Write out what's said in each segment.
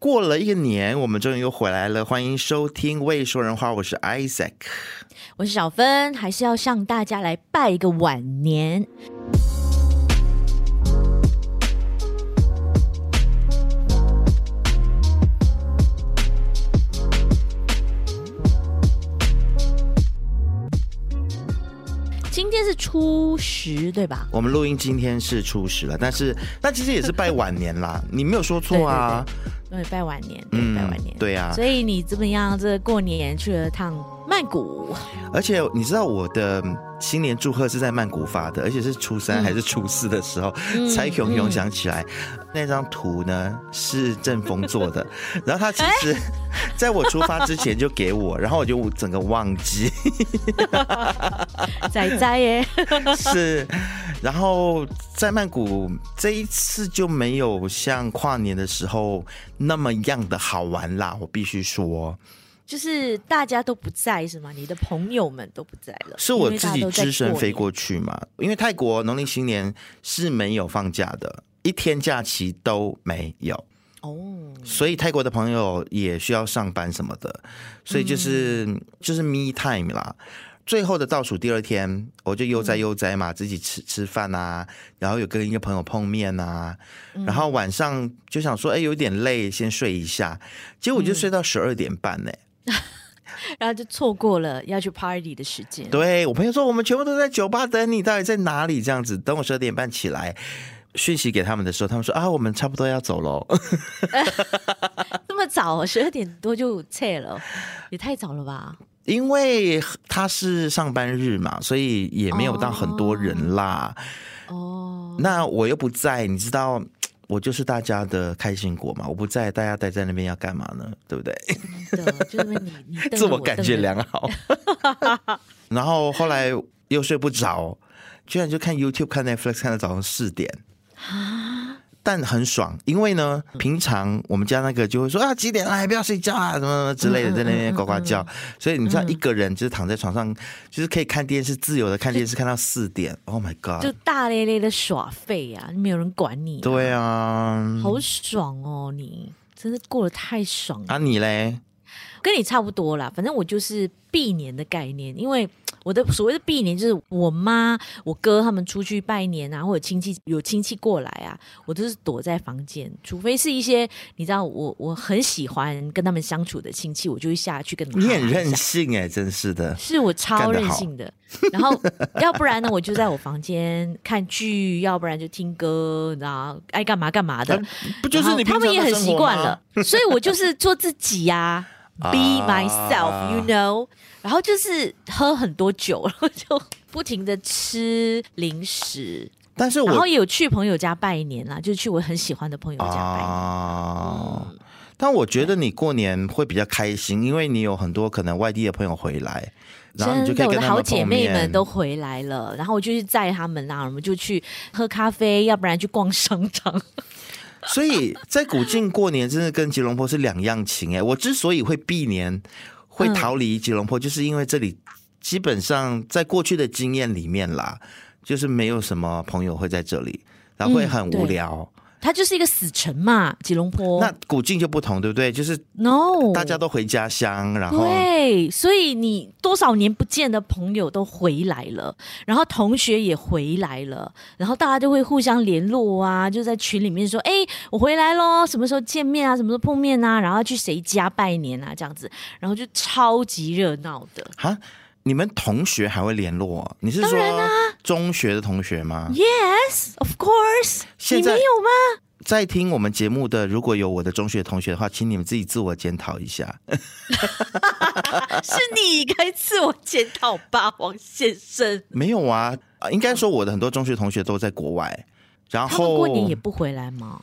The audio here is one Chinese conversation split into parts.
过了一个年，我们终于又回来了。欢迎收听《未说人话》，我是 Isaac，我是小芬，还是要向大家来拜一个晚年。今天是初十，对吧？我们录音今天是初十了，但是那其实也是拜晚年啦，你没有说错啊。对对对对，拜晚年，对，拜晚年，嗯，对啊。所以你怎么样？这过年去了趟曼谷，而且你知道我的新年祝贺是在曼谷发的，而且是初三还是初四的时候，嗯，才永永想起来，嗯，那张图呢是正峰做的，然后他其实 在我出发之前就给我，然后我就整个忘记，仔仔耶，是。然后在曼谷这一次就没有像跨年的时候那么样的好玩啦，我必须说，就是大家都不在是吗？你的朋友们都不在了，是我自己只身飞过去嘛？因为泰国农历新年是没有放假的，一天假期都没有哦，所以泰国的朋友也需要上班什么的，所以就是、嗯、就是 me time 啦。最后的倒数第二天，我就悠哉悠哉嘛，自己吃吃饭啊，然后有跟一个朋友碰面啊，然后晚上就想说，哎，有点累，先睡一下，结果我就睡到十二点半呢，然后就错过了要去 party 的时间。对，我朋友说，我们全部都在酒吧等你，到底在哪里？这样子，等我十二点半起来讯息给他们的时候，他们说啊，我们差不多要走喽。这么早，十二点多就撤了，也太早了吧？因为他是上班日嘛，所以也没有到很多人啦。哦，那我又不在，你知道，我就是大家的开心果嘛。我不在，大家待在那边要干嘛呢？对不对？就是你，你 自我感觉良好。然后后来又睡不着，居然就看 YouTube、看 Netflix，看到早上四点。但很爽，因为呢，平常我们家那个就会说啊，几点了还不要睡觉啊，什么什么之类的，在那边呱呱叫。所以你知道，一个人就是躺在床上，就是可以看电视，自由的看电视，看到四点。Oh my god！就大咧咧的耍废啊，没有人管你。对啊，好爽哦，你真的过得太爽了。啊，你嘞？跟你差不多啦，反正我就是避年的概念，因为。我的所谓的避年，就是我妈、我哥他们出去拜年啊，或者亲戚有亲戚过来啊，我都是躲在房间，除非是一些你知道我我很喜欢跟他们相处的亲戚，我就会下去跟他们。你很任性哎，真是的，是我超任性的。然后要不然呢，我就在我房间看剧，要不然就听歌，然后爱干嘛干嘛的。不就是你他们也很习惯了，所以我就是做自己呀、啊、，be myself，you know。然后就是喝很多酒，然后就不停的吃零食。但是我，然后也有去朋友家拜年啦，就是去我很喜欢的朋友家拜年。啊嗯、但我觉得你过年会比较开心，因为你有很多可能外地的朋友回来，然后你就可以跟他们碰面。我的好姐妹们都回来了，然后我就去载他们啦，我们就去喝咖啡，要不然去逛商场。所以在古晋过年真的跟吉隆坡是两样情哎。我之所以会避年。会逃离吉隆坡，就是因为这里基本上在过去的经验里面啦，就是没有什么朋友会在这里，然后会很无聊。嗯它就是一个死城嘛，吉隆坡。那古晋就不同，对不对？就是 no，大家都回家乡，然后对，所以你多少年不见的朋友都回来了，然后同学也回来了，然后大家就会互相联络啊，就在群里面说：“哎，我回来喽，什么时候见面啊？什么时候碰面啊？然后去谁家拜年啊？这样子，然后就超级热闹的。”哈，你们同学还会联络？你是说中学的同学吗？Yes, of course。你没有吗？在听我们节目的，如果有我的中学同学的话，请你们自己自我检讨一下。是你该自我检讨吧，王先生。没有啊，应该说我的很多中学同学都在国外，然后过年也不回来吗？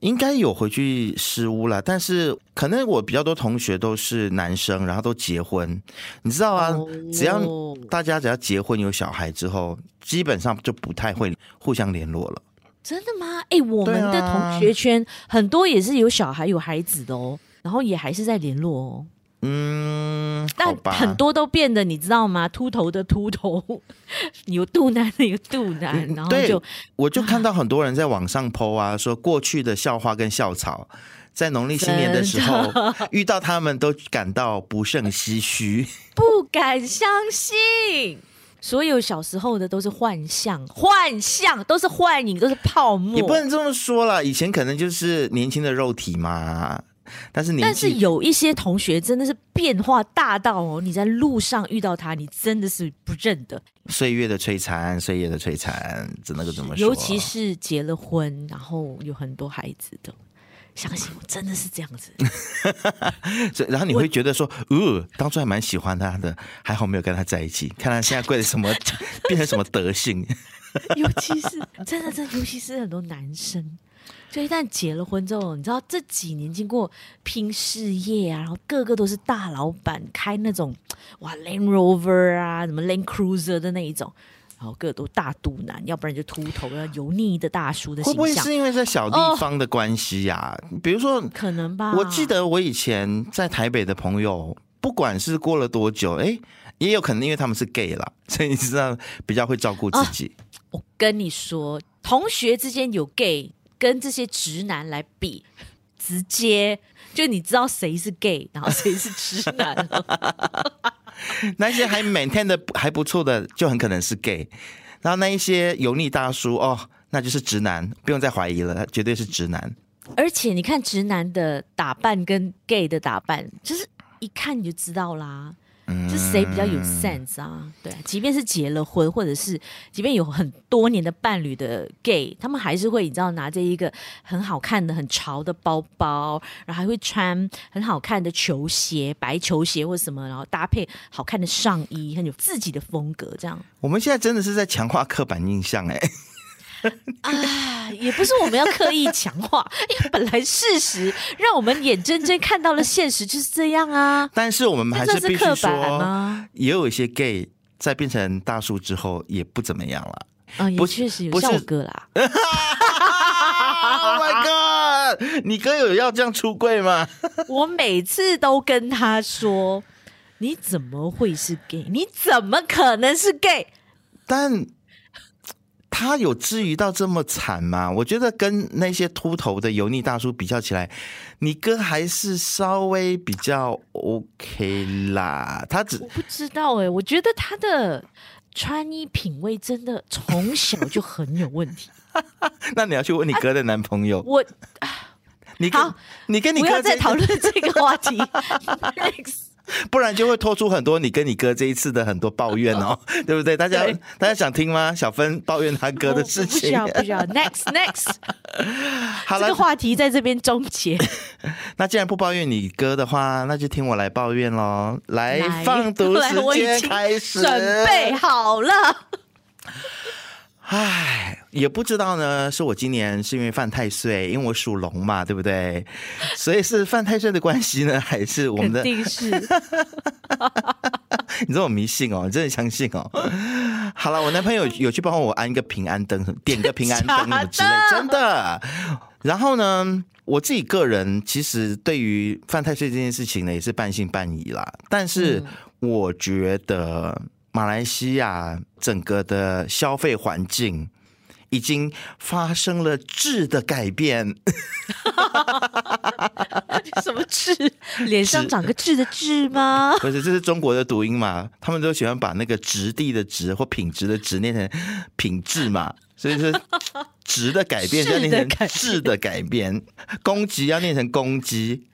应该有回去失屋了，但是可能我比较多同学都是男生，然后都结婚，你知道啊，只要大家只要结婚有小孩之后，基本上就不太会互相联络了。真的吗？哎、欸，我们的同学圈很多也是有小孩有孩子的哦，然后也还是在联络哦。嗯，但很多都变得你知道吗？秃头的秃头，有肚腩的有肚腩，然后就我就看到很多人在网上 po 啊，说过去的校花跟校草在农历新年的时候 遇到他们，都感到不胜唏嘘，不敢相信。所有小时候的都是幻象，幻象都是幻影，都是泡沫。你不能这么说了，以前可能就是年轻的肉体嘛。但是，但是有一些同学真的是变化大到哦，你在路上遇到他，你真的是不认得。岁月的摧残，岁月的摧残，只能够这么说。尤其是结了婚，然后有很多孩子的。相信我，真的是这样子。然后你会觉得说，呃，当初还蛮喜欢他的，还好没有跟他在一起。看他现在贵的什么，变成什么德性。尤其是真的，真的，尤其是很多男生，就一旦结了婚之后，你知道这几年经过拼事业啊，然后个个都是大老板，开那种哇 Land Rover 啊，什么 Land Cruiser 的那一种。然后个都大肚腩，要不然就秃头，要油腻的大叔的形象。会不会是因为在小地方的关系呀？比如说，可能吧。我记得我以前在台北的朋友，不管是过了多久，哎，也有可能因为他们是 gay 啦，所以你知道比较会照顾自己。哦、我跟你说，同学之间有 gay 跟这些直男来比，直接就你知道谁是 gay，然后谁是直男。那些还 maintain 的还不错的，就很可能是 gay。然后那一些油腻大叔哦，那就是直男，不用再怀疑了，他绝对是直男。而且你看直男的打扮跟 gay 的打扮，就是一看你就知道啦。是谁比较有 sense 啊？对，即便是结了婚，或者是即便有很多年的伴侣的 gay，他们还是会你知道拿着一个很好看的、很潮的包包，然后还会穿很好看的球鞋、白球鞋或什么，然后搭配好看的上衣，很有自己的风格。这样，我们现在真的是在强化刻板印象哎。啊，也不是我们要刻意强化，因为本来事实让我们眼睁睁看到了现实就是这样啊。但是我们还是必须说，也有一些 gay 在变成大叔之后也不怎么样了。啊，也确实有像我哥啦。Oh my god！你哥有要这样出柜吗？我每次都跟他说：“你怎么会是 gay？你怎么可能是 gay？” 但。他有至于到这么惨吗？我觉得跟那些秃头的油腻大叔比较起来，你哥还是稍微比较 OK 啦。他只我不知道哎、欸，我觉得他的穿衣品味真的从小就很有问题。那你要去问你哥的男朋友。啊、我你跟好，你跟你哥不要再讨论这个话题。不然就会拖出很多你跟你哥这一次的很多抱怨哦，对不对？大家大家想听吗？小芬抱怨他哥的事情。不需要不需要，next next。好了，这个话题在这边终结。那既然不抱怨你哥的话，那就听我来抱怨喽。来，放毒时间开始，准备好了。唉，也不知道呢，是我今年是因为犯太岁，因为我属龙嘛，对不对？所以是犯太岁的关系呢，还是我们的？肯定是。你这么迷信哦，你真的相信哦？好了，我男朋友有去帮我安一个平安灯，点个平安灯什么之类，真的。然后呢，我自己个人其实对于犯太岁这件事情呢，也是半信半疑啦。但是我觉得。马来西亚整个的消费环境已经发生了质的改变。什么质？脸上长个痣的痣吗？不是，这是中国的读音嘛？他们都喜欢把那个质地的质或品质的质念成品质嘛？所以说值的改变要念成质的改变，公鸡要念成公鸡。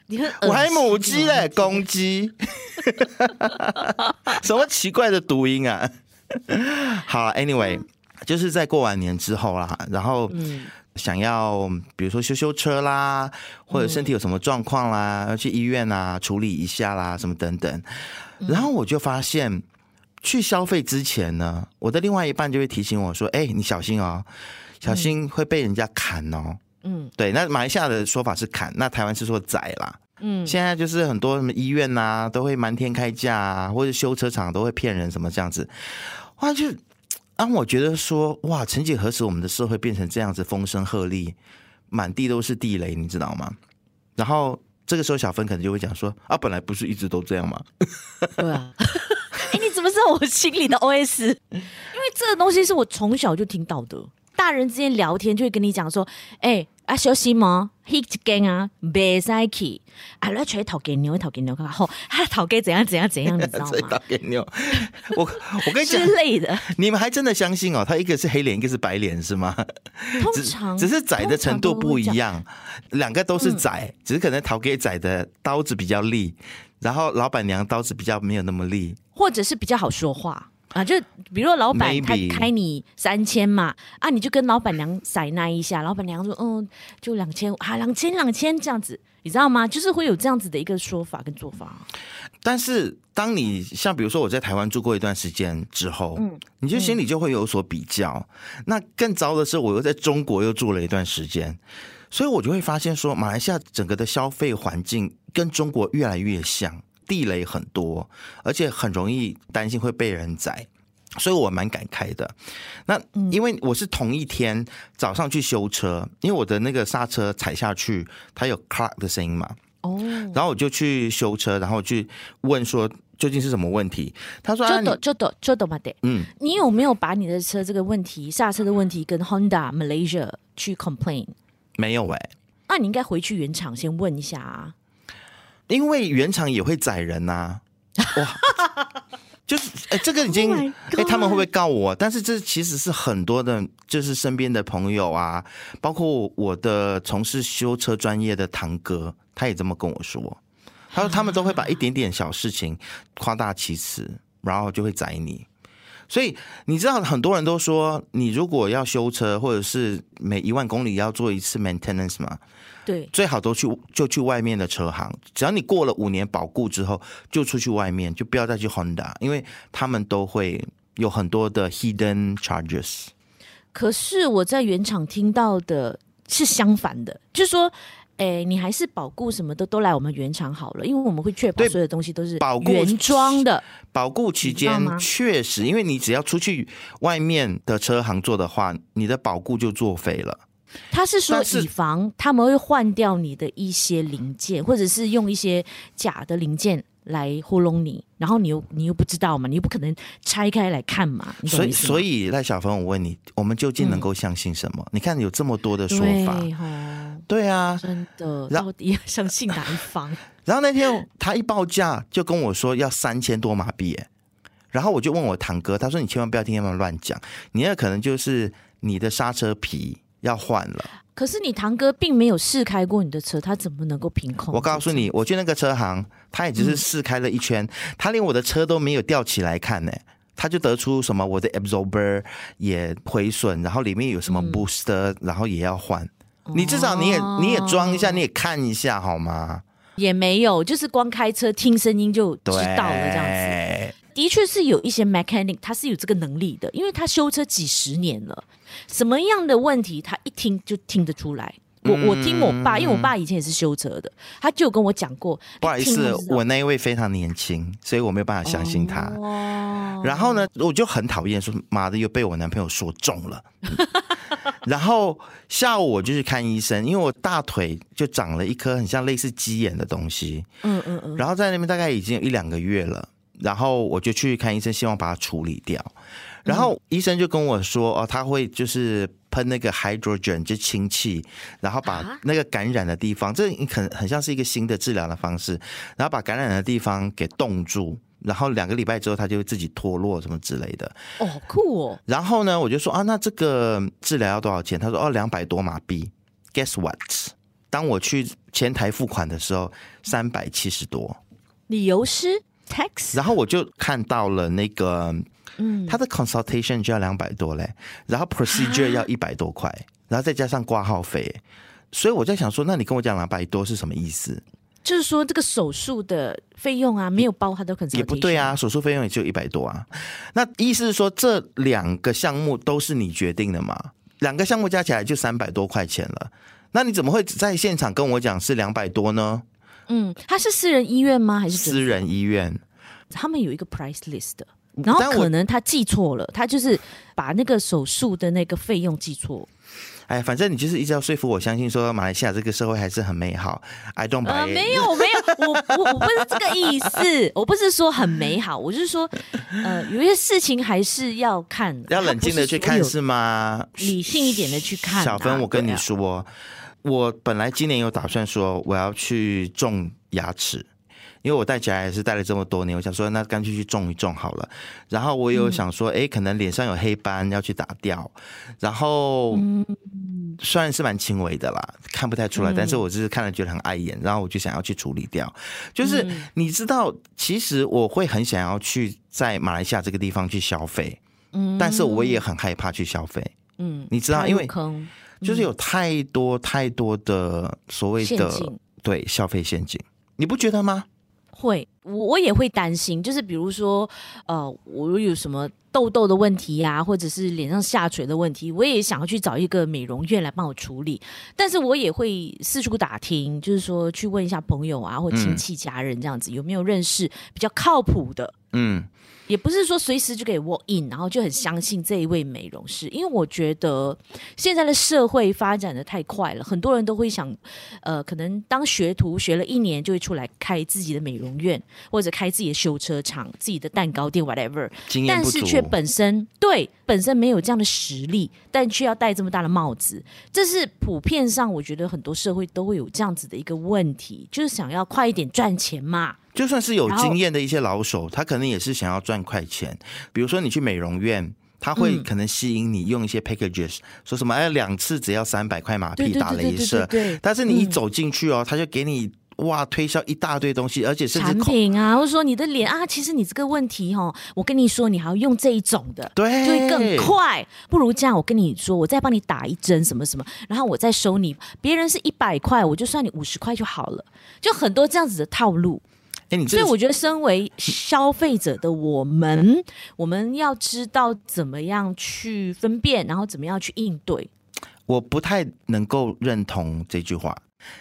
我还母鸡嘞，公鸡，什么奇怪的读音啊？好，Anyway，就是在过完年之后啦，然后想要比如说修修车啦，或者身体有什么状况啦，要去医院啊处理一下啦，什么等等。然后我就发现，去消费之前呢，我的另外一半就会提醒我说：“哎，你小心哦，小心会被人家砍哦。”嗯，对。那马来西亚的说法是砍，那台湾是说宰啦。嗯，现在就是很多什么医院呐、啊，都会瞒天开价啊，或者修车厂都会骗人什么这样子，哇，就让我觉得说，哇，曾几何时我们的社会变成这样子，风声鹤唳，满地都是地雷，你知道吗？然后这个时候小芬可能就会讲说，啊，本来不是一直都这样吗？对啊，么知道我心里的 OS？因为这个东西是我从小就听到的。大人之间聊天就会跟你讲说，哎，啊，小心吗？hit 间啊，别再去啊！来吹头给牛，头给牛，好，他头给怎样怎样怎样，你知道吗？头给牛，我我跟你讲之类的，你们还真的相信哦？他一个是黑脸，一个是白脸，是吗？通常只，只是窄的程度不一样，两个都是窄，嗯、只是可能头给窄的刀子比较利，然后老板娘刀子比较没有那么利，或者是比较好说话。啊，就比如说老板他开你三千嘛，啊，你就跟老板娘塞那一下，老板娘说，嗯，就两千，啊，两千两千这样子，你知道吗？就是会有这样子的一个说法跟做法。但是当你像比如说我在台湾住过一段时间之后，嗯，你就心里就会有所比较。嗯、那更糟的是，我又在中国又住了一段时间，所以我就会发现说，马来西亚整个的消费环境跟中国越来越像。地雷很多，而且很容易担心会被人宰，所以我蛮感慨的。那因为我是同一天早上去修车，因为我的那个刹车踩下去，它有 clack 的声音嘛。哦，然后我就去修车，然后去问说究竟是什么问题。他说：“就就就就懂嘛的。”嗯，你有没有把你的车这个问题刹车的问题跟 Honda Malaysia 去 complain？没有哎、欸，那你应该回去原厂先问一下啊。因为原厂也会宰人呐、啊，哇，就是哎，这个已经哎、oh，他们会不会告我？但是这其实是很多的，就是身边的朋友啊，包括我的从事修车专业的堂哥，他也这么跟我说，他说他们都会把一点点小事情夸大其词，然后就会宰你。所以你知道，很多人都说，你如果要修车，或者是每一万公里要做一次 maintenance 嘛。对，最好都去就去外面的车行，只要你过了五年保固之后，就出去外面，就不要再去 Honda，因为他们都会有很多的 hidden charges。可是我在原厂听到的是相反的，就是说，哎，你还是保固什么的都来我们原厂好了，因为我们会确保所有的东西都是保原装的。保固期间确实，因为你只要出去外面的车行做的话，你的保固就作废了。他是说，以防他们会换掉你的一些零件，或者是用一些假的零件来糊弄你，然后你又你又不知道嘛，你又不可能拆开来看嘛。所以，所以赖小芬，我问你，我们究竟能够相信什么？嗯、你看有这么多的说法，对，对啊，真的，到底要相信哪一方？然后那天他一报价就跟我说要三千多马币，然后我就问我堂哥，他说你千万不要听他们乱讲，你那可能就是你的刹车皮。要换了，可是你堂哥并没有试开过你的车，他怎么能够凭空？我告诉你，我去那个车行，他也只是试开了一圈，嗯、他连我的车都没有吊起来看呢，他就得出什么我的 absorber 也毁损，然后里面有什么 booster，、嗯、然后也要换。你至少你也你也装一下，你也看一下好吗？也没有，就是光开车听声音就知道了这样子。的确是有一些 mechanic，他是有这个能力的，因为他修车几十年了，什么样的问题他一听就听得出来。我我听我爸，因为我爸以前也是修车的，他就跟我讲过。不好意思，我那一位非常年轻，所以我没有办法相信他。哦、然后呢，我就很讨厌说，妈的又被我男朋友说中了。然后下午我就去看医生，因为我大腿就长了一颗很像类似鸡眼的东西。嗯嗯嗯。然后在那边大概已经有一两个月了。然后我就去看医生，希望把它处理掉。然后医生就跟我说：“哦，他会就是喷那个 hydrogen，就氢气，然后把那个感染的地方，这很很像是一个新的治疗的方式，然后把感染的地方给冻住，然后两个礼拜之后，它就会自己脱落什么之类的。”哦，酷哦。然后呢，我就说：“啊，那这个治疗要多少钱？”他说：“哦，两百多马币。”Guess what？当我去前台付款的时候，三百七十多。理由是？然后我就看到了那个，嗯，他的 consultation 就要两百多嘞，然后 procedure 要一百多块，然后再加上挂号费，所以我在想说，那你跟我讲两百多是什么意思？就是说这个手术的费用啊，没有包他的 consultation 也不对啊，手术费用也就一百多啊。那意思是说这两个项目都是你决定的嘛？两个项目加起来就三百多块钱了，那你怎么会在现场跟我讲是两百多呢？嗯，他是私人医院吗？还是私人医院？他们有一个 price list 的，然后可能他记错了，他就是把那个手术的那个费用记错。哎，反正你就是一直要说服我相信说马来西亚这个社会还是很美好。I don't。呃，没有，没有，我我我不是这个意思，我不是说很美好，我就是说，呃，有一些事情还是要看，要冷静的去看是吗？理性一点的去看啊。小芬，我跟你说。我本来今年有打算说我要去种牙齿。因为我戴假牙也是戴了这么多年，我想说那干脆去种一种好了。然后我有想说，哎、嗯，可能脸上有黑斑要去打掉。然后虽然是蛮轻微的啦，看不太出来，嗯、但是我就是看了觉得很碍眼，然后我就想要去处理掉。就是你知道，其实我会很想要去在马来西亚这个地方去消费，嗯，但是我也很害怕去消费，嗯，你知道，因为就是有太多太多的所谓的对消费陷阱，你不觉得吗？会，我也会担心，就是比如说，呃，我有什么痘痘的问题呀、啊，或者是脸上下垂的问题，我也想要去找一个美容院来帮我处理。但是我也会四处打听，就是说去问一下朋友啊，或亲戚家人这样子，嗯、有没有认识比较靠谱的？嗯。也不是说随时就可以 walk in，然后就很相信这一位美容师，因为我觉得现在的社会发展的太快了，很多人都会想，呃，可能当学徒学了一年就会出来开自己的美容院，或者开自己的修车厂、自己的蛋糕店，whatever，但是却本身对本身没有这样的实力，但却要戴这么大的帽子，这是普遍上我觉得很多社会都会有这样子的一个问题，就是想要快一点赚钱嘛。就算是有经验的一些老手，他可能也是想要赚快钱。比如说你去美容院，他会可能吸引你用一些 packages，说什么哎，两次只要三百块马币打雷射。但是你一走进去哦，他就给你哇推销一大堆东西，而且甚至产品啊，或者说你的脸啊，其实你这个问题哦，我跟你说，你还要用这一种的，对，就会更快。不如这样，我跟你说，我再帮你打一针什么什么，然后我再收你。别人是一百块，我就算你五十块就好了，就很多这样子的套路。所以我觉得，身为消费者的我们，我们要知道怎么样去分辨，然后怎么样去应对。我不太能够认同这句话。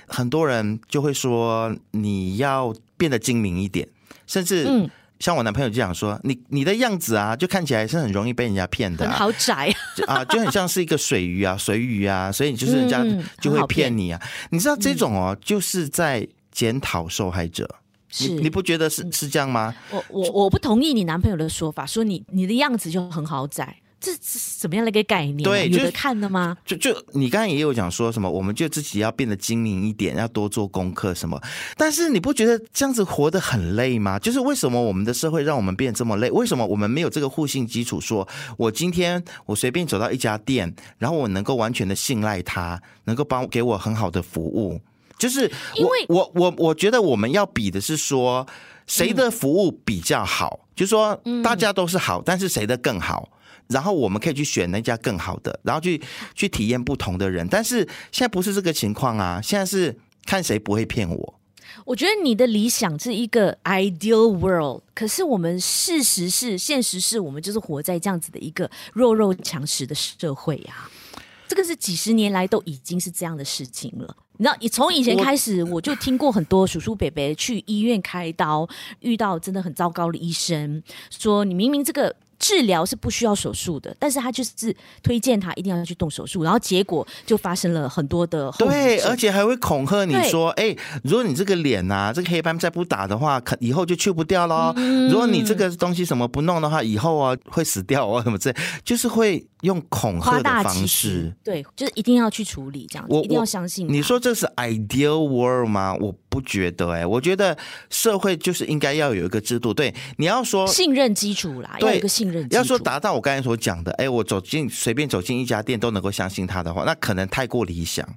很多人就会说，你要变得精明一点，甚至像我男朋友就讲说，你你的样子啊，就看起来是很容易被人家骗的，很豪宅啊，就很像是一个水鱼啊，水鱼啊，所以就是人家就会骗你啊。你知道这种哦，就是在检讨受害者。是。你，你不觉得是是这样吗？我我我不同意你男朋友的说法，说你你的样子就很豪宅，这是什么样的一个概念？对，有的看的吗？就就你刚才也有讲说什么，我们就自己要变得精明一点，要多做功课什么。但是你不觉得这样子活得很累吗？就是为什么我们的社会让我们变得这么累？为什么我们没有这个互信基础？说我今天我随便走到一家店，然后我能够完全的信赖他，能够帮给我很好的服务。就是因为我我我觉得我们要比的是说谁的服务比较好，就是说大家都是好，但是谁的更好，然后我们可以去选那家更好的，然后去去体验不同的人。但是现在不是这个情况啊，现在是看谁不会骗我。我觉得你的理想是一个 ideal world，可是我们事实是现实是我们就是活在这样子的一个弱肉强食的社会啊。这个是几十年来都已经是这样的事情了。你知道，你从以前开始，我就听过很多叔叔伯伯去医院开刀，遇到真的很糟糕的医生，说你明明这个。治疗是不需要手术的，但是他就是推荐他一定要去动手术，然后结果就发生了很多的后。对，而且还会恐吓你说：“哎、欸，如果你这个脸呐、啊，这个黑斑再不打的话，可以后就去不掉喽。嗯、如果你这个东西什么不弄的话，以后啊会死掉啊什么之类，就是会用恐吓的方式。对，就是一定要去处理这样子，我一定要相信。你说这是 ideal world 吗？我。不觉得哎、欸，我觉得社会就是应该要有一个制度。对，你要说信任基础啦，对要有一个信任要说达到我刚才所讲的，哎，我走进随便走进一家店都能够相信他的话，那可能太过理想。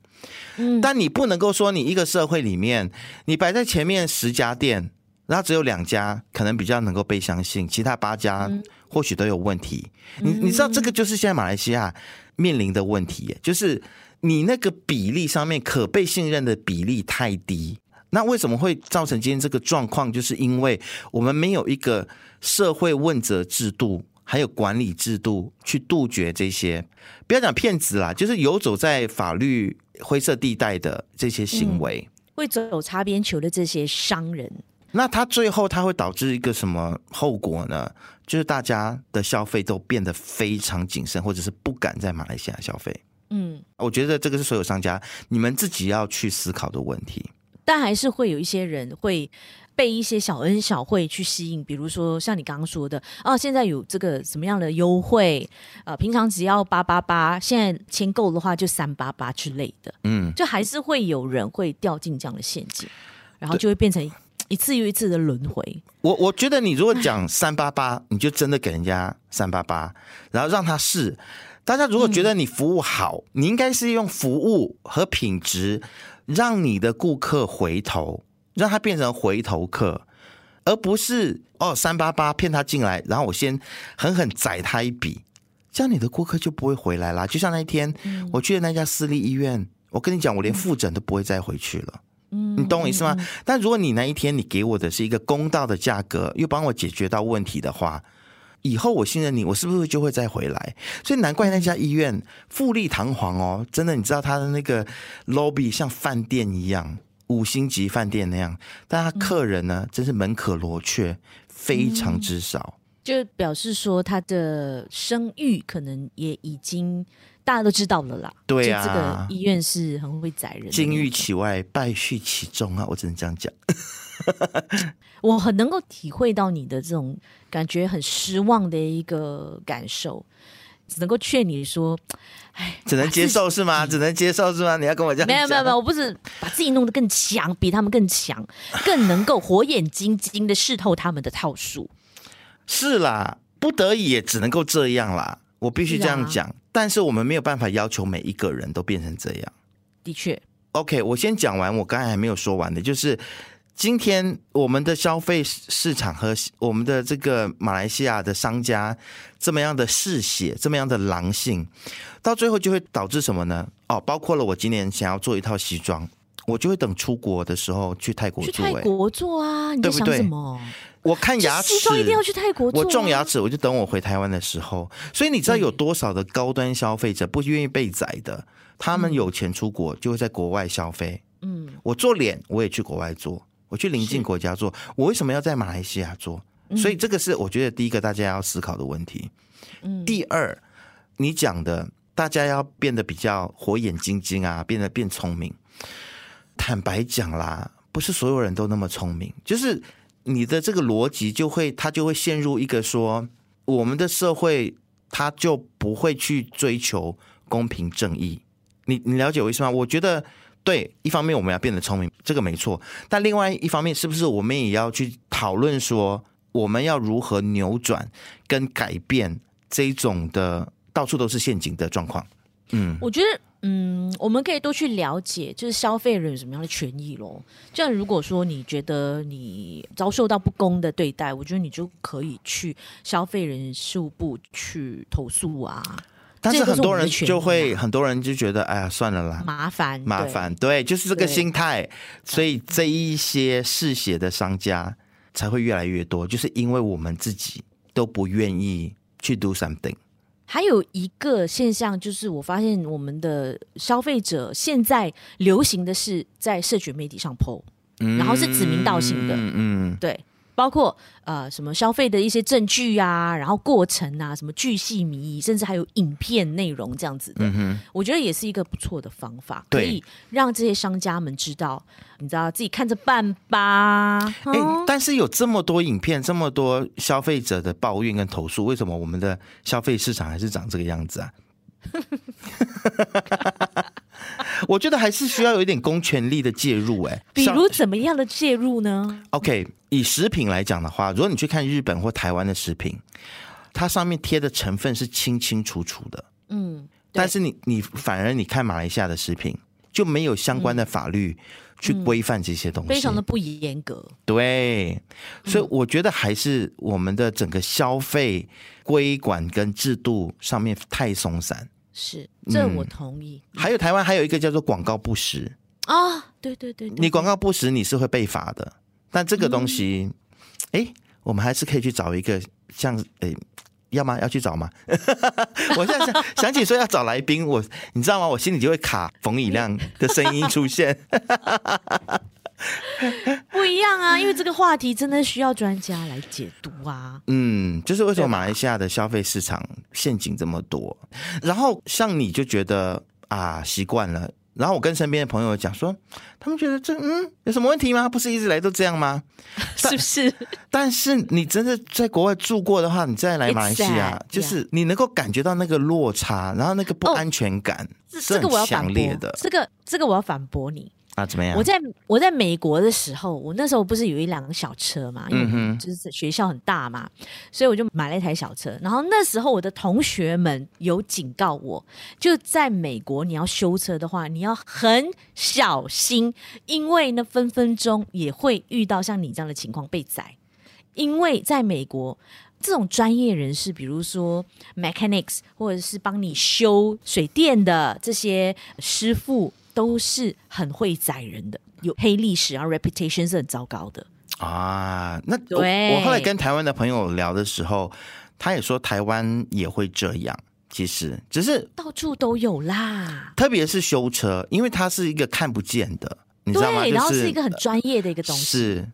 嗯，但你不能够说你一个社会里面，你摆在前面十家店，然后只有两家可能比较能够被相信，其他八家或许都有问题。嗯、你你知道这个就是现在马来西亚面临的问题，就是你那个比例上面可被信任的比例太低。那为什么会造成今天这个状况？就是因为我们没有一个社会问责制度，还有管理制度去杜绝这些，不要讲骗子啦，就是游走在法律灰色地带的这些行为，嗯、会走擦边球的这些商人。那他最后他会导致一个什么后果呢？就是大家的消费都变得非常谨慎，或者是不敢在马来西亚消费。嗯，我觉得这个是所有商家你们自己要去思考的问题。但还是会有一些人会被一些小恩小惠去吸引，比如说像你刚刚说的，哦，现在有这个什么样的优惠，呃，平常只要八八八，现在签购的话就三八八之类的，嗯，就还是会有人会掉进这样的陷阱，然后就会变成一次又一次的轮回。我我觉得你如果讲三八八，你就真的给人家三八八，然后让他试。大家如果觉得你服务好，嗯、你应该是用服务和品质让你的顾客回头，让他变成回头客，而不是哦三八八骗他进来，然后我先狠狠宰他一笔，这样你的顾客就不会回来啦。就像那一天、嗯、我去的那家私立医院，我跟你讲，我连复诊都不会再回去了。嗯，你懂我意思吗？嗯、但如果你那一天你给我的是一个公道的价格，又帮我解决到问题的话。以后我信任你，我是不是就会再回来？所以难怪那家医院富丽堂皇哦，真的，你知道他的那个 lobby 像饭店一样，五星级饭店那样，但他客人呢，真是门可罗雀，非常之少。就表示说他的声誉可能也已经大家都知道了啦。对啊，这个医院是很会宰人，金玉其外，败絮其中啊！我只能这样讲。我很能够体会到你的这种感觉，很失望的一个感受，只能够劝你说：“ 哎，只能接受是吗？只能接受是吗？你要跟我讲？没有没有没有，我不是把自己弄得更强，比他们更强，更能够火眼金睛的试透他们的套数。是啦，不得已也只能够这样啦。我必须这样讲，啊、但是我们没有办法要求每一个人都变成这样。的确，OK，我先讲完，我刚才还没有说完的，就是。今天我们的消费市场和我们的这个马来西亚的商家这么样的嗜血，这么样的狼性，到最后就会导致什么呢？哦，包括了我今年想要做一套西装，我就会等出国的时候去泰国做。去泰国做啊？你在想什么？对不对？我看牙齿，西装一定要去泰国做啊。我种牙齿，我就等我回台湾的时候。所以你知道有多少的高端消费者不愿意被宰的？他们有钱出国，就会在国外消费。嗯，我做脸，我也去国外做。我去邻近国家做，我为什么要在马来西亚做？所以这个是我觉得第一个大家要思考的问题。嗯，第二，你讲的大家要变得比较火眼金睛啊，变得变聪明。坦白讲啦，不是所有人都那么聪明，就是你的这个逻辑就会，他就会陷入一个说，我们的社会他就不会去追求公平正义。你你了解我意思吗？我觉得。对，一方面我们要变得聪明，这个没错。但另外一方面，是不是我们也要去讨论说，我们要如何扭转跟改变这种的到处都是陷阱的状况？嗯，我觉得，嗯，我们可以多去了解，就是消费人有什么样的权益咯。这样，如果说你觉得你遭受到不公的对待，我觉得你就可以去消费人事务部去投诉啊。但是很多人就会，很多人就觉得，哎呀，算了啦，麻烦，麻烦，对，就是这个心态。所以这一些嗜血的商家才会越来越多，就是因为我们自己都不愿意去 do something。还有一个现象就是，我发现我们的消费者现在流行的是在社群媒体上 po，然后是指名道姓的，嗯，对。包括呃什么消费的一些证据啊，然后过程啊，什么巨细靡遗，甚至还有影片内容这样子的，嗯、我觉得也是一个不错的方法，可以让这些商家们知道，你知道自己看着办吧。哎、欸，但是有这么多影片，这么多消费者的抱怨跟投诉，为什么我们的消费市场还是长这个样子啊？我觉得还是需要有一点公权力的介入，哎，比如怎么样的介入呢？OK，以食品来讲的话，如果你去看日本或台湾的食品，它上面贴的成分是清清楚楚的，嗯，但是你你反而你看马来西亚的食品就没有相关的法律去规范这些东西，非常的不严格。对，所以我觉得还是我们的整个消费规管跟制度上面太松散。是，这我同意。嗯、还有台湾还有一个叫做广告不实啊，对对对，对，你广告不实你是会被罚的。但这个东西，哎、嗯，我们还是可以去找一个像，哎，要吗？要去找吗？我现在想 想起说要找来宾，我你知道吗？我心里就会卡冯以亮的声音出现。不一样啊，因为这个话题真的需要专家来解读啊。嗯，就是为什么马来西亚的消费市场陷阱这么多？然后像你就觉得啊，习惯了，然后我跟身边的朋友讲说，他们觉得这嗯有什么问题吗？不是一直来都这样吗？是不是？但是你真的在国外住过的话，你再来马来西亚，就是你能够感觉到那个落差，然后那个不安全感是很强烈的。这个这个我要反驳你。啊，怎么样？我在我在美国的时候，我那时候不是有一辆小车嘛，因为就是学校很大嘛，嗯、所以我就买了一台小车。然后那时候我的同学们有警告我，就在美国你要修车的话，你要很小心，因为呢分分钟也会遇到像你这样的情况被宰。因为在美国，这种专业人士，比如说 mechanics 或者是帮你修水电的这些师傅。都是很会宰人的，有黑历史，然后 reputation 是很糟糕的啊。那我我后来跟台湾的朋友聊的时候，他也说台湾也会这样，其实只是到处都有啦。特别是修车，因为它是一个看不见的，你知道吗？对，就是、然后是一个很专业的一个东西。是，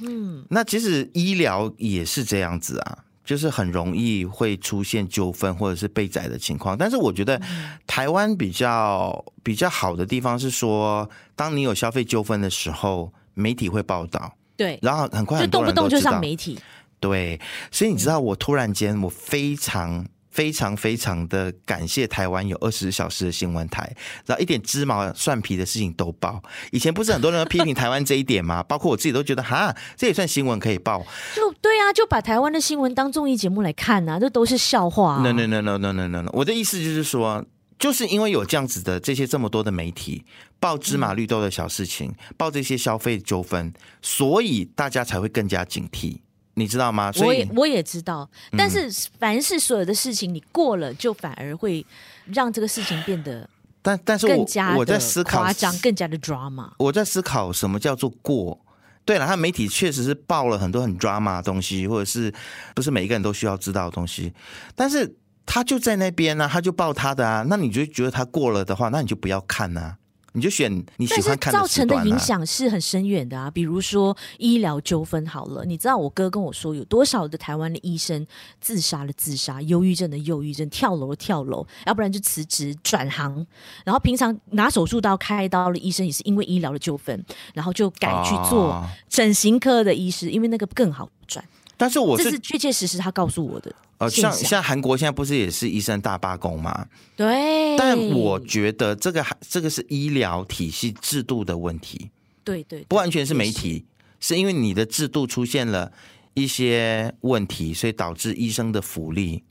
嗯，那其实医疗也是这样子啊。就是很容易会出现纠纷或者是被宰的情况，但是我觉得台湾比较比较好的地方是说，当你有消费纠纷的时候，媒体会报道，对，然后很快很多人就动不动就上媒体，对，所以你知道我突然间我非常。非常非常的感谢台湾有二十小时的新闻台，然后一点芝麻蒜皮的事情都报。以前不是很多人都批评台湾这一点吗？包括我自己都觉得，哈，这也算新闻可以报。就对啊，就把台湾的新闻当综艺节目来看啊，这都是笑话啊。No no no no no no no no，我的意思就是说，就是因为有这样子的这些这么多的媒体报芝麻绿豆的小事情，报这些消费纠纷，所以大家才会更加警惕。你知道吗？所以我也我也知道，但是凡是所有的事情，你过了就反而会让这个事情变得，但但是我我在思考夸张，更加的 drama。我在思考什么叫做过？对了，他媒体确实是报了很多很 drama 的东西，或者是不是每一个人都需要知道的东西，但是他就在那边呢、啊，他就报他的啊，那你就觉得他过了的话，那你就不要看啊。你就选你喜欢看的、啊、但是造成的影响是很深远的啊，比如说医疗纠纷好了，你知道我哥跟我说有多少的台湾的医生自杀的自杀，忧郁症的忧郁症，跳楼的跳楼，要不然就辞职转行，然后平常拿手术刀开刀的医生也是因为医疗的纠纷，然后就改去做整形科的医师，因为那个更好赚。但是我是，这是确确实实他告诉我的。呃，像像韩国现在不是也是医生大罢工吗？对。但我觉得这个还这个是医疗体系制度的问题。对对，对。不完全是媒体，是，是因为你的制度出现了一些问题，所以导致医生的福利。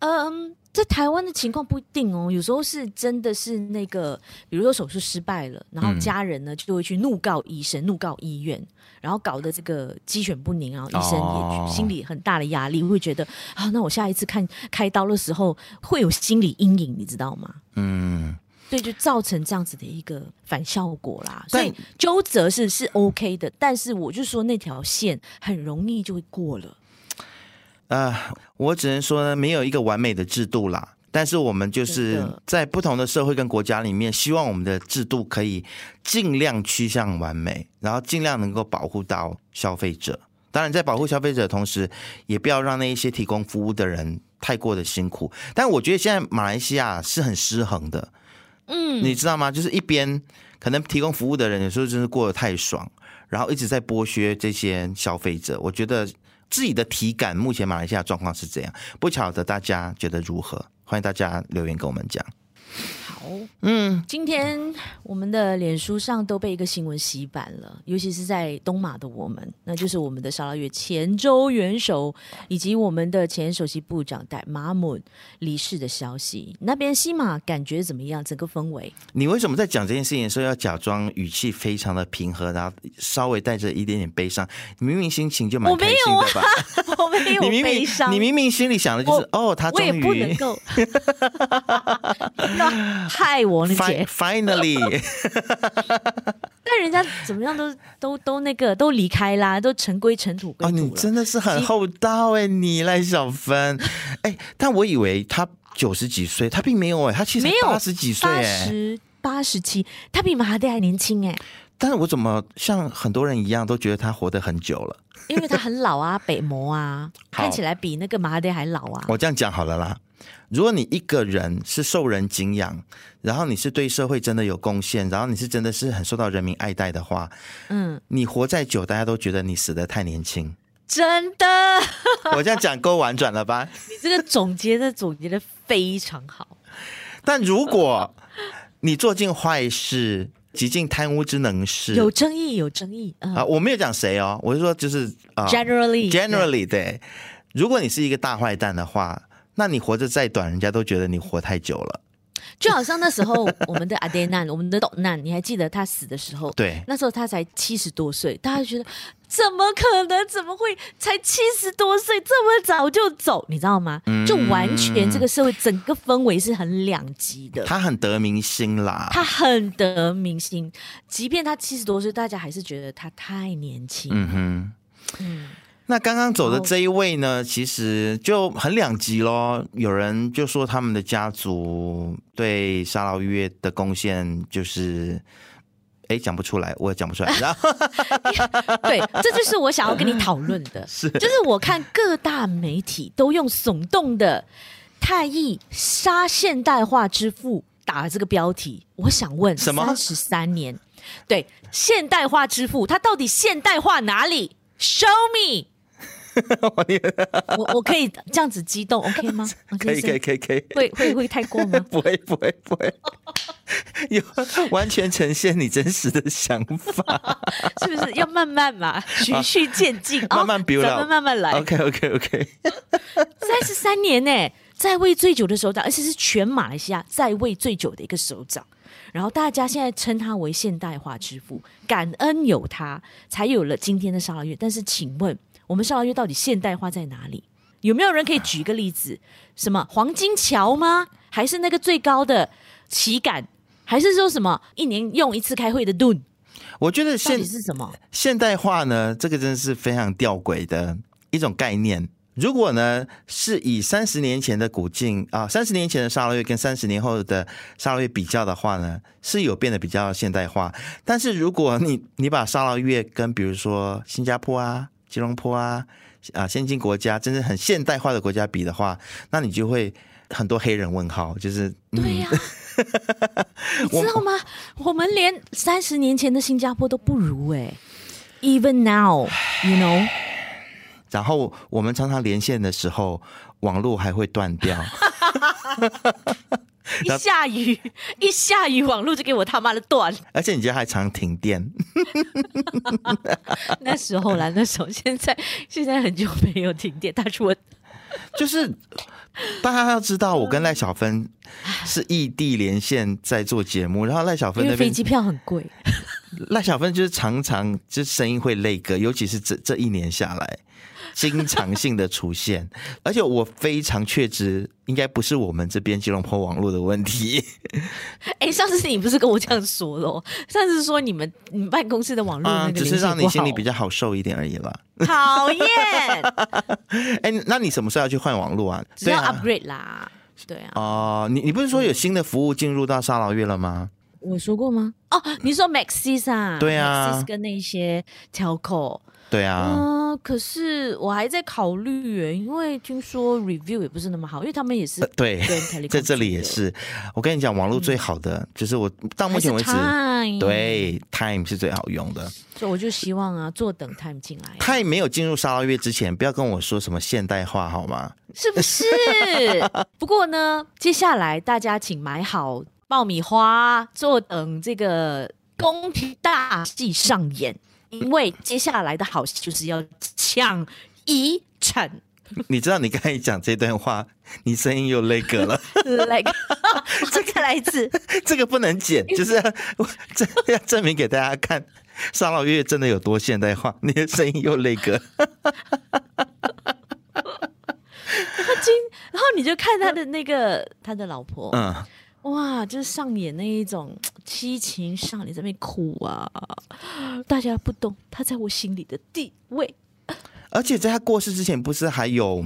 嗯。在台湾的情况不一定哦，有时候是真的是那个，比如说手术失败了，然后家人呢就会去怒告医生、怒告医院，然后搞得这个鸡犬不宁啊，医生也心里很大的压力，会觉得啊，那我下一次看开刀的时候会有心理阴影，你知道吗？嗯，对，就造成这样子的一个反效果啦。所以纠责是是 OK 的，但是我就说那条线很容易就会过了。啊、呃，我只能说呢，没有一个完美的制度啦。但是我们就是在不同的社会跟国家里面，希望我们的制度可以尽量趋向完美，然后尽量能够保护到消费者。当然，在保护消费者的同时，也不要让那一些提供服务的人太过的辛苦。但我觉得现在马来西亚是很失衡的，嗯，你知道吗？就是一边可能提供服务的人有时候真是过得太爽，然后一直在剥削这些消费者。我觉得。自己的体感，目前马来西亚状况是怎样，不晓得大家觉得如何？欢迎大家留言跟我们讲。嗯，今天我们的脸书上都被一个新闻洗版了，尤其是在东马的我们，那就是我们的沙拉越前州元首以及我们的前首席部长戴马姆离世的消息。那边西马感觉怎么样？整个氛围？你为什么在讲这件事情的时候要假装语气非常的平和，然后稍微带着一点点悲伤？你明明心情就蛮开心的吧？我没有、啊，我没有悲伤。你明明心里想的就是哦，他终于。我也不能够。害我呢姐，Finally，但人家怎么样都都都那个都离开啦，都尘归尘土归土你真的是很厚道哎，你赖小芬。哎，但我以为他九十几岁，他并没有哎，他其实八十几岁哎，八十八十七，他比马哈迪还年轻哎。但是我怎么像很多人一样都觉得他活得很久了？因为他很老啊，北魔啊，看起来比那个马哈迪还老啊。我这样讲好了啦。如果你一个人是受人敬仰，然后你是对社会真的有贡献，然后你是真的是很受到人民爱戴的话，嗯，你活再久，大家都觉得你死的太年轻。真的，我这样讲够婉转了吧？你这个总结的总结的非常好。但如果你做尽坏事，极尽贪污之能事，有争议，有争议啊！我没有讲谁哦，我是说就是啊，generally，generally，对。如果你是一个大坏蛋的话，那你活着再短，人家都觉得你活太久了。就好像那时候我们的阿爹难，我们的董难，你还记得他死的时候？对，那时候他才七十多岁，大家就觉得怎么可能？怎么会才七十多岁这么早就走？你知道吗？嗯、就完全这个社会整个氛围是很两极的。他很得民心啦，他很得民心，即便他七十多岁，大家还是觉得他太年轻。嗯哼，嗯。那刚刚走的这一位呢，其实就很两极咯。有人就说他们的家族对沙劳越的贡献就是，哎，讲不出来，我也讲不出来。然后，对，这就是我想要跟你讨论的，是，就是我看各大媒体都用耸动的“太毅杀现代化之父”打了这个标题，我想问，什么？三十三年，对，现代化之父，他到底现代化哪里？Show me。我我可以这样子激动，OK 吗？可以可以可以可以，会会会太过吗？不会不会不会，有完全呈现你真实的想法，是不是？要慢慢嘛，循序渐进，慢慢 build，慢慢慢慢来。OK OK OK，三十三年呢，在位最久的首长，而且是全马来西亚在位最久的一个首长。然后大家现在称他为现代化之父，感恩有他，才有了今天的沙劳越。但是，请问。我们沙劳越到底现代化在哪里？有没有人可以举一个例子？什么黄金桥吗？还是那个最高的旗杆？还是说什么一年用一次开会的盾？我觉得现是什么现代化呢？这个真的是非常吊诡的一种概念。如果呢是以三十年前的古晋啊，三十年前的沙拉越跟三十年后的沙拉越比较的话呢，是有变得比较现代化。但是如果你你把沙劳越跟比如说新加坡啊，吉隆坡啊啊，先进国家，真正很现代化的国家比的话，那你就会很多黑人问号，就是、嗯、对呀、啊，你知道吗？我，我们连三十年前的新加坡都不如哎，Even now，you know。然后我们常常连线的时候，网络还会断掉。一下雨，一下雨，网络就给我他妈的断。而且你家还常停电。那时候啦，那时候，现在现在很久没有停电。他说，就是大家要知道，我跟赖小芬是异地连线在做节目，然后赖小芬那边飞机票很贵。赖小芬就是常常就声音会累歌，尤其是这这一年下来。经常性的出现，而且我非常确知，应该不是我们这边吉隆坡网络的问题。哎、欸，上次你不是跟我这样说的？上次说你们你们办公室的网络、啊，只是让你心里比较好受一点而已啦。讨厌！哎、欸，那你什么时候要去换网络啊？只要 upgrade 啦。对啊。哦、呃，你你不是说有新的服务进入到沙劳越了吗？我说过吗？哦，你说 Maxis 啊？对啊，Maxis 跟那些 Telco。对啊，嗯、呃，可是我还在考虑耶，因为听说 review 也不是那么好，因为他们也是对，在这里也是。我跟你讲，网络最好的、嗯、就是我到目前为止，time 对 Time 是最好用的。所以我就希望啊，坐等 Time 进来。Time 没有进入沙拉月之前，不要跟我说什么现代化好吗？是不是？不过呢，接下来大家请买好爆米花，坐等这个宫廷大戏上演。因为接下来的好戏就是要抢遗产。你知道你刚才讲这段话，你声音又那个了。来，这个来自 这个不能剪，就是要这要证明给大家看，沙老月真的有多现代化。你的声音又那个。然后今，然后你就看他的那个他的老婆，嗯。哇，就是上演那一种七情少女在那边哭啊！大家不懂他在我心里的地位。而且在他过世之前，不是还有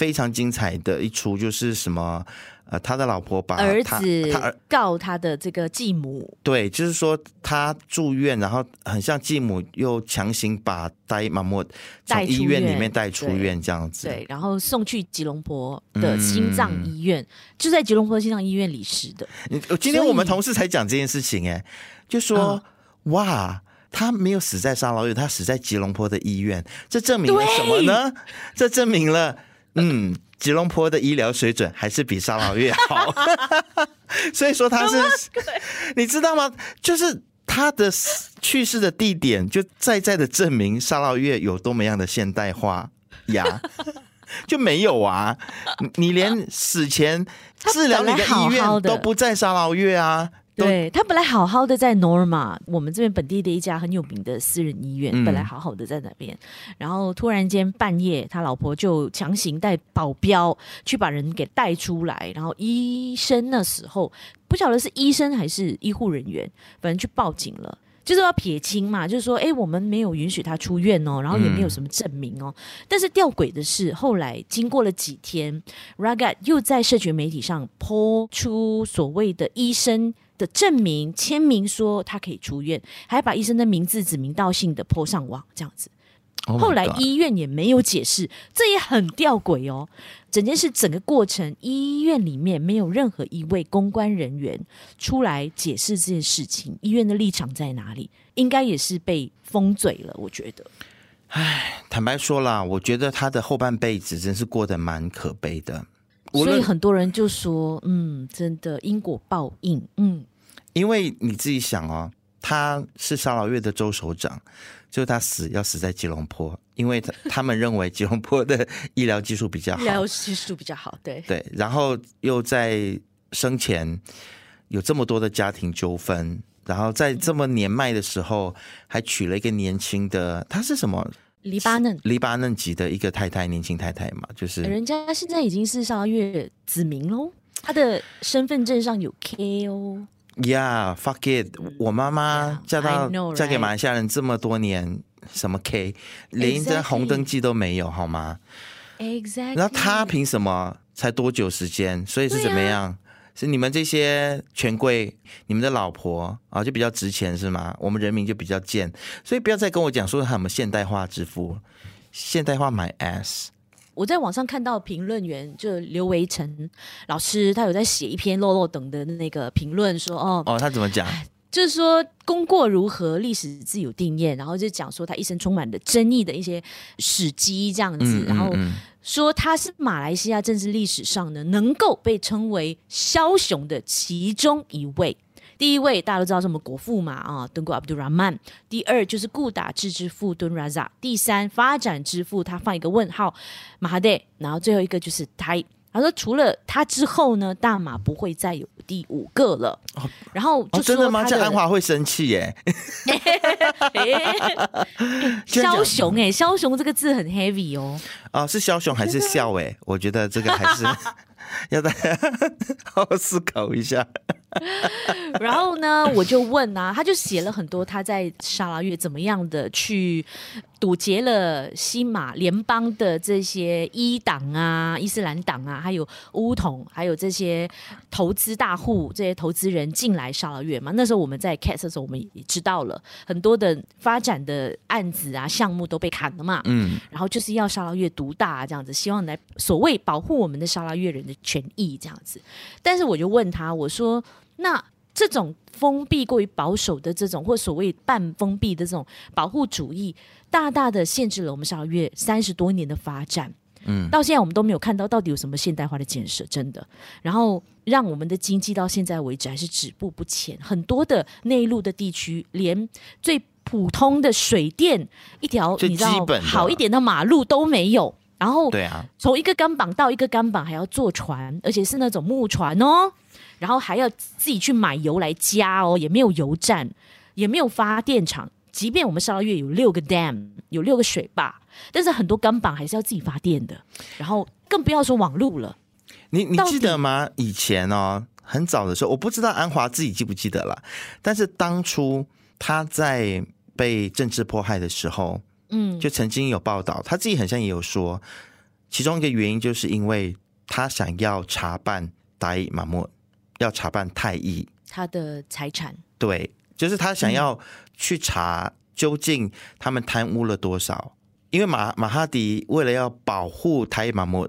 非常精彩的一出，就是什么？呃，他的老婆把儿子他告他的这个继母，对，就是说他住院，然后很像继母又强行把呆马莫从医院里面带出院这样子，对，对，然后送去吉隆坡的心脏医院，嗯、就在吉隆坡心脏医院里死的。今天我们同事才讲这件事情，哎，就说、嗯、哇，他没有死在沙劳越，他死在吉隆坡的医院，这证明了什么呢？这证明了，嗯。吉隆坡的医疗水准还是比沙劳越好，所以说他是，你知道吗？就是他的去世的地点，就在在的证明沙劳越有多么样的现代化呀，就没有啊，你连死前治疗你的医院都不在沙捞越啊。对，他本来好好的在 Norma，我们这边本地的一家很有名的私人医院，嗯、本来好好的在那边，然后突然间半夜，他老婆就强行带保镖去把人给带出来，然后医生那时候不晓得是医生还是医护人员，反正去报警了，就是要撇清嘛，就是说，哎，我们没有允许他出院哦，然后也没有什么证明哦。嗯、但是吊诡的是，后来经过了几天，Ragat 又在社群媒体上抛出所谓的医生。的证明签名说他可以出院，还把医生的名字指名道姓的 po 上网，这样子。后来医院也没有解释，这也很吊诡哦。整件事整个过程，医院里面没有任何一位公关人员出来解释这件事情，医院的立场在哪里？应该也是被封嘴了，我觉得。唉，坦白说啦，我觉得他的后半辈子真是过得蛮可悲的。所以很多人就说，嗯，真的因果报应，嗯。因为你自己想哦，他是沙劳越的州首长，就他死要死在吉隆坡，因为他他们认为吉隆坡的医疗技术比较好，医疗技术比较好，对对，然后又在生前有这么多的家庭纠纷，然后在这么年迈的时候还娶了一个年轻的，他是什么？黎巴嫩，黎巴嫩籍的一个太太，年轻太太嘛，就是人家现在已经是沙劳越子民喽，他的身份证上有 K 哦。Yeah，fuck it！我妈妈嫁到 know, right? 嫁给马来西亚人这么多年，什么 K，连一张红灯记都没有，好吗？Exactly。然后他凭什么？才多久时间？所以是怎么样？啊、是你们这些权贵，你们的老婆啊，就比较值钱是吗？我们人民就比较贱，所以不要再跟我讲说他们现代化之父，现代化 my ass。我在网上看到评论员，就刘维成老师，他有在写一篇落落等的那个评论，说哦哦，他怎么讲？就是说功过如何，历史自有定谳，然后就讲说他一生充满了争议的一些史迹这样子，嗯嗯嗯，然后说他是马来西亚政治历史上呢，能够被称为枭雄的其中一位。第一位大家都知道是我们国父嘛啊，敦古阿卜杜拉曼。第二就是固打制之父敦拉扎。第三发展之父，他放一个问号，马哈德。然后最后一个就是他，他说除了他之后呢，大马不会再有第五个了。哦、然后就说、哦、真的吗？这安华会生气耶。枭雄哎，枭雄这个字很 heavy 哦。哦，是枭雄还是笑哎？我觉得这个还是要大家 好好思考一下。然后呢，我就问啊，他就写了很多他在沙拉月怎么样的去堵截了西马联邦的这些伊党啊、伊斯兰党啊，还有乌统，还有这些投资大户、这些投资人进来沙拉越嘛。那时候我们在 CAT 的时候，我们也知道了很多的发展的案子啊、项目都被砍了嘛。嗯，然后就是要沙拉越独大啊这样子，希望来所谓保护我们的沙拉越人的权益这样子。但是我就问他，我说。那这种封闭过于保守的这种，或所谓半封闭的这种保护主义，大大的限制了我们沙劳越三十多年的发展。嗯，到现在我们都没有看到到底有什么现代化的建设，真的。然后让我们的经济到现在为止还是止步不前，很多的内陆的地区连最普通的水电一条你知道好一点的马路都没有。然后对啊，从一个钢板到一个钢板还要坐船，而且是那种木船哦。然后还要自己去买油来加哦，也没有油站，也没有发电厂。即便我们上个月有六个 dam，有六个水坝，但是很多钢板还是要自己发电的。然后更不要说网路了。你你记得吗？以前哦，很早的时候，我不知道安华自己记不记得了。但是当初他在被政治迫害的时候，嗯，就曾经有报道，他自己好像也有说，其中一个原因就是因为他想要查办大伊马莫，要查办太医他的财产。对，就是他想要去查究竟他们贪污了多少。嗯、因为马马哈迪为了要保护大伊玛目，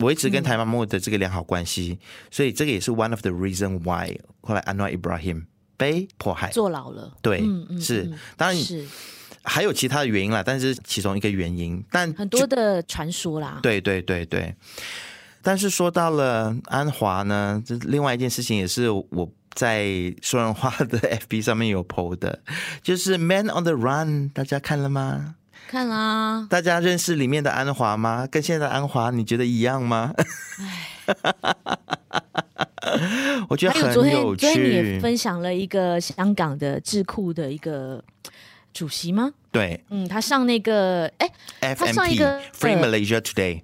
维持跟台马莫的这个良好关系，嗯、所以这个也是 one of the reason why 后来安华伊布拉欣被迫害坐牢了。对，嗯嗯、是当然是。还有其他的原因啦，但是其中一个原因，但很多的传说啦。对对对对，但是说到了安华呢，这另外一件事情也是我在说人话的 FB 上面有 po 的，就是《Man on the Run》，大家看了吗？看啦。大家认识里面的安华吗？跟现在的安华你觉得一样吗？唉 我觉得很有趣。昨天，昨天你也分享了一个香港的智库的一个。主席吗？对，嗯，他上那个，哎他上一个 Free Malaysia Today，哦，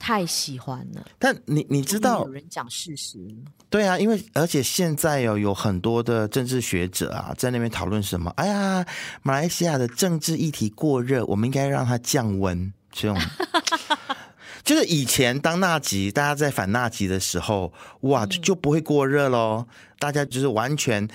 太喜欢了。但你你知道，有人讲事实，对啊，因为而且现在有有很多的政治学者啊，在那边讨论什么？哎呀，马来西亚的政治议题过热，我们应该让它降温。这种，就是以前当纳吉，大家在反纳吉的时候，哇，就就不会过热喽。大家就是完全。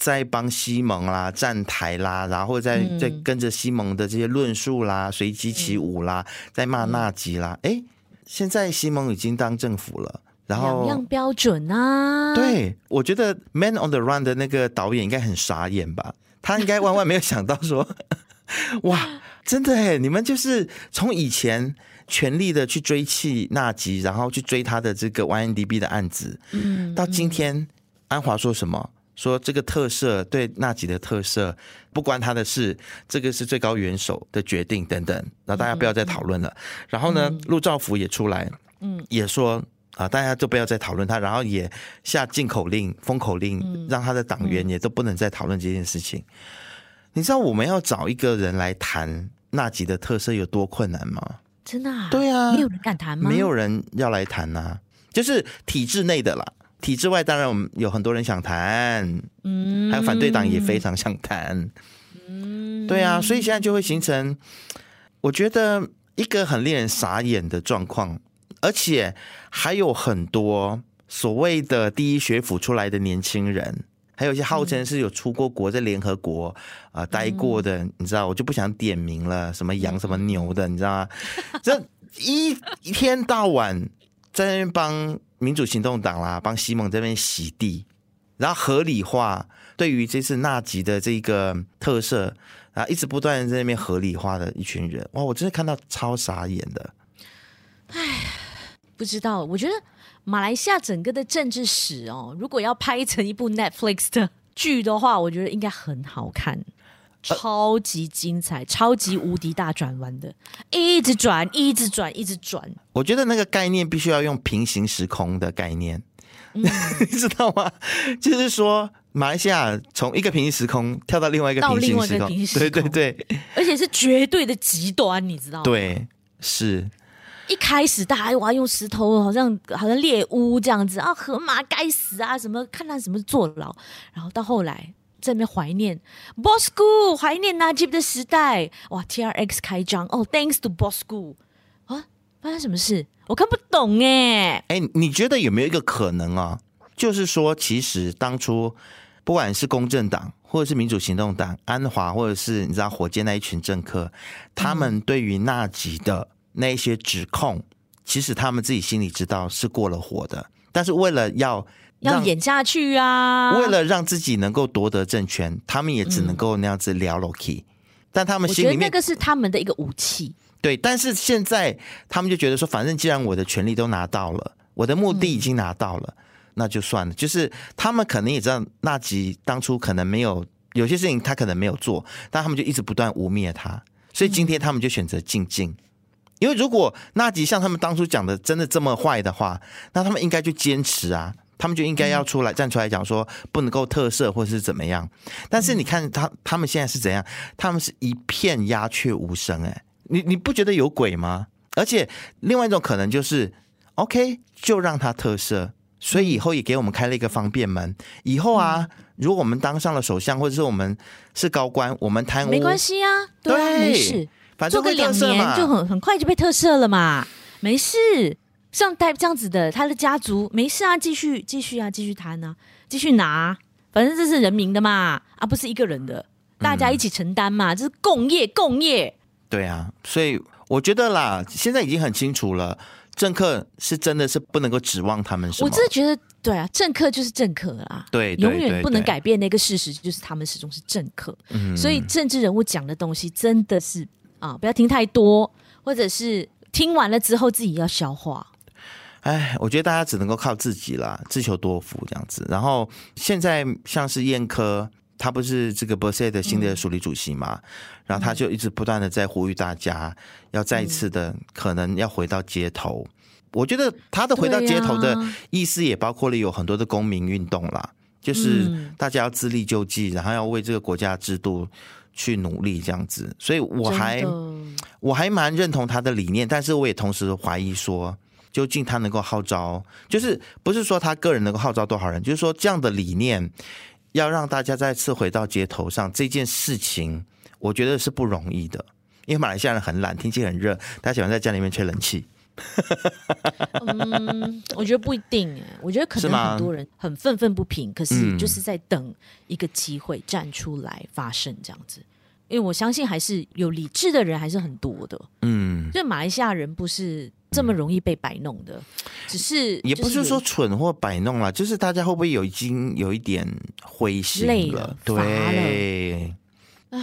在帮西蒙啦站台啦，然后在在跟着西蒙的这些论述啦，随机起舞啦，在骂纳吉啦。哎，现在西蒙已经当政府了，然后两样标准啊。对，我觉得《Man on the Run》的那个导演应该很傻眼吧？他应该万万没有想到说，哇，真的哎，你们就是从以前全力的去追弃纳吉，然后去追他的这个 YNDB 的案子，嗯，到今天安华说什么？说这个特赦对纳吉的特赦不关他的事，这个是最高元首的决定等等，然后大家不要再讨论了。然后呢，陆兆福也出来，嗯，也说啊，大家就不要再讨论他，然后也下禁口令、封口令，让他的党员也都不能再讨论这件事情。你知道我们要找一个人来谈纳吉的特色有多困难吗？真的啊？对啊，没有人敢谈吗？没有人要来谈呐，就是体制内的啦。体制外当然我们有很多人想谈，嗯，还有反对党也非常想谈，嗯，对啊，所以现在就会形成，我觉得一个很令人傻眼的状况，而且还有很多所谓的第一学府出来的年轻人，还有一些号称是有出过国在联合国啊、呃、待过的，你知道，我就不想点名了，什么羊什么牛的，你知道吗？这一一天到晚在那边帮。民主行动党啦，帮西蒙这边洗地，然后合理化对于这次纳吉的这个特赦，啊，一直不断在那边合理化的一群人，哇，我真的看到超傻眼的。哎，不知道，我觉得马来西亚整个的政治史哦，如果要拍成一部 Netflix 的剧的话，我觉得应该很好看。超级精彩，超级无敌大转弯的，一直转，一直转，一直转。我觉得那个概念必须要用平行时空的概念，嗯、你知道吗？就是说，马来西亚从一个平行时空跳到另外一个平行时空，时空对对对，而且是绝对的极端，你知道吗？对，是一开始大家哇用石头，好像好像猎巫这样子啊，河马该死啊，什么看他什么坐牢，然后到后来。在那边怀念 Bosco，怀念纳吉的时代。哇，T R X 开张哦，Thanks to Bosco 啊，发生什么事？我看不懂哎。哎，你觉得有没有一个可能啊？就是说，其实当初不管是公正党，或者是民主行动党，安华，或者是你知道火箭那一群政客，他们对于纳吉的那一些指控，嗯、其实他们自己心里知道是过了火的，但是为了要。要演下去啊！为了让自己能够夺得政权，他们也只能够那样子聊 Loki。但他们心里面，那个是他们的一个武器。对，但是现在他们就觉得说，反正既然我的权利都拿到了，我的目的已经拿到了，嗯、那就算了。就是他们可能也知道纳吉当初可能没有有些事情他可能没有做，但他们就一直不断污蔑他。所以今天他们就选择静静，嗯、因为如果纳吉像他们当初讲的真的这么坏的话，那他们应该就坚持啊。他们就应该要出来站出来讲说不能够特赦或者是怎么样，但是你看他他们现在是怎样？他们是一片鸦雀无声哎，你你不觉得有鬼吗？而且另外一种可能就是，OK 就让他特赦，所以以后也给我们开了一个方便门。以后啊，如果我们当上了首相，或者是我们是高官，我们贪污没关系啊，对，没事，反正做个两年就很很快就被特赦了嘛。没事，像带这样子的，他的家族没事啊，继续继续啊，继续谈啊，继续拿，反正这是人民的嘛，而、啊、不是一个人的，大家一起承担嘛，这是共业共业。对啊，所以我觉得啦，现在已经很清楚了，政客是真的是不能够指望他们什么。我真的觉得，对啊，政客就是政客啊，对，永远不能改变那个事实，就是他们始终是政客。嗯，所以政治人物讲的东西真的是啊，不要听太多，或者是听完了之后自己要消化。哎，我觉得大家只能够靠自己啦，自求多福这样子。然后现在像是燕科。他不是这个 BERSAIT 的新的署理主席嘛？嗯、然后他就一直不断的在呼吁大家要再一次的可能要回到街头。嗯、我觉得他的回到街头的意思也包括了有很多的公民运动啦，就是大家要自力救济，然后要为这个国家制度去努力这样子。所以我还我还蛮认同他的理念，但是我也同时怀疑说，究竟他能够号召，就是不是说他个人能够号召多少人，就是说这样的理念。要让大家再次回到街头上这件事情，我觉得是不容易的，因为马来西亚人很懒，天气很热，他喜欢在家里面吹冷气。嗯，我觉得不一定哎，我觉得可能很多人很愤愤不平，可是就是在等一个机会站出来发声这样子。因为我相信还是有理智的人还是很多的。嗯，就马来西亚人不是。这么容易被摆弄的，只是也不是说蠢或摆弄了，就是大家会不会有已经有一点灰心了？累了对，哎，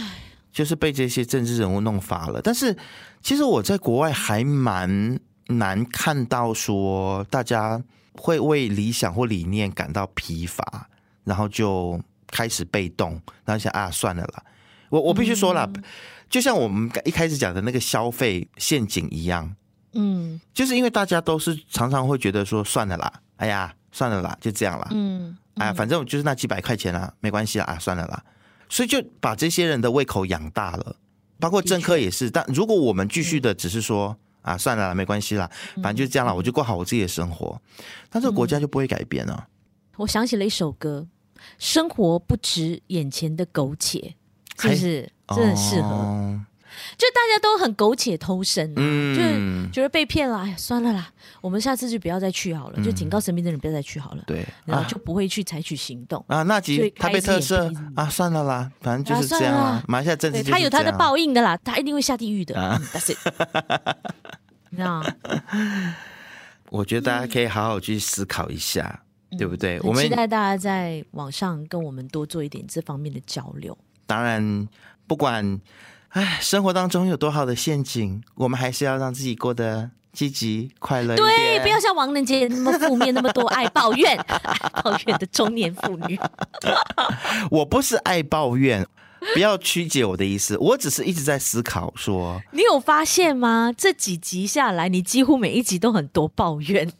就是被这些政治人物弄乏了。但是其实我在国外还蛮难看到说大家会为理想或理念感到疲乏，然后就开始被动，然后想啊算了啦。我我必须说了，嗯、就像我们一开始讲的那个消费陷阱一样。嗯，就是因为大家都是常常会觉得说算了啦，哎呀，算了啦，就这样啦。嗯，哎呀，反正就是那几百块钱啦，没关系啦，啊，算了啦，所以就把这些人的胃口养大了，包括政客也是。但如果我们继续的只是说啊，算了啦，没关系啦，反正就这样了，我就过好我自己的生活，那这个国家就不会改变了。我想起了一首歌，生活不止眼前的苟且，是不是？真的适合。就大家都很苟且偷生，啊，嗯、就是觉得被骗了，哎呀，算了啦，我们下次就不要再去好了，嗯、就警告身边的人不要再去好了，对，然后就不会去采取行动啊。那集他被特赦啊，算了啦，反正就是这样啊。马来西亚政治他有他的报应的啦，他一定会下地狱的。啊、That's it，你知道吗？我觉得大家可以好好去思考一下，嗯、对不对？我们期待大家在网上跟我们多做一点这方面的交流。当然，不管。唉，生活当中有多好的陷阱，我们还是要让自己过得积极快乐。对，不要像王仁杰那么负面，那么多爱抱怨、爱抱怨的中年妇女。我不是爱抱怨，不要曲解我的意思。我只是一直在思考说，你有发现吗？这几集下来，你几乎每一集都很多抱怨。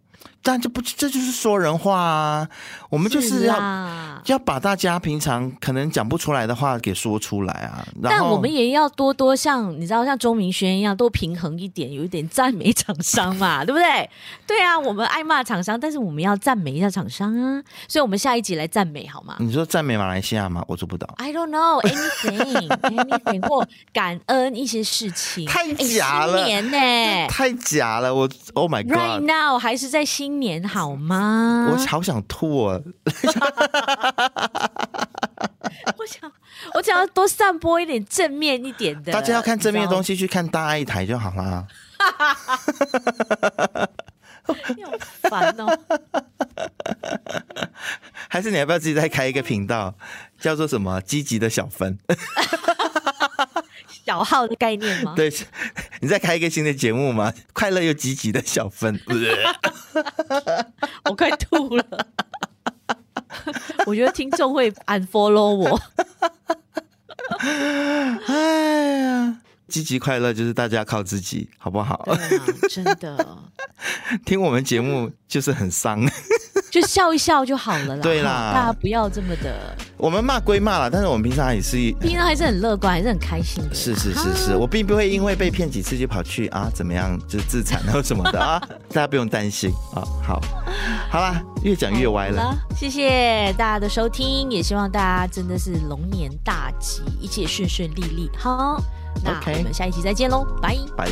但这不，这就是说人话啊！我们就是要要把大家平常可能讲不出来的话给说出来啊。但我们也要多多像你知道，像钟明轩一样，多平衡一点，有一点赞美厂商嘛，对不对？对啊，我们爱骂厂商，但是我们要赞美一下厂商啊。所以，我们下一集来赞美好吗？你说赞美马来西亚吗？我做不到。I don't know anything anything 或感恩一些事情。太假了，年呢、欸？太假了！我 Oh my God！Right now 还是在新。年好吗？我好想吐啊！我想，我想要多散播一点正面一点的。大家要看正面的东西，去看大爱台就好了。你好烦哦！还是你要不要自己再开一个频道，叫做什么“积极的小分”？小号的概念吗？对，你再开一个新的节目吗？快乐又积极的小分，我快吐了。我觉得听众会 unfollow 我。哎呀。积极快乐就是大家靠自己，好不好？真的。听我们节目就是很伤，就笑一笑就好了啦。对啦，大家不要这么的。我们骂归骂了，但是我们平常也是，平常还是很乐观，还是很开心的。是是是是，我并不会因为被骗几次就跑去啊怎么样就自残或什么的啊，大家不用担心啊。好，好啦，越讲越歪了。谢谢大家的收听，也希望大家真的是龙年大吉，一切顺顺利利。好。那我们下一期再见喽，拜拜。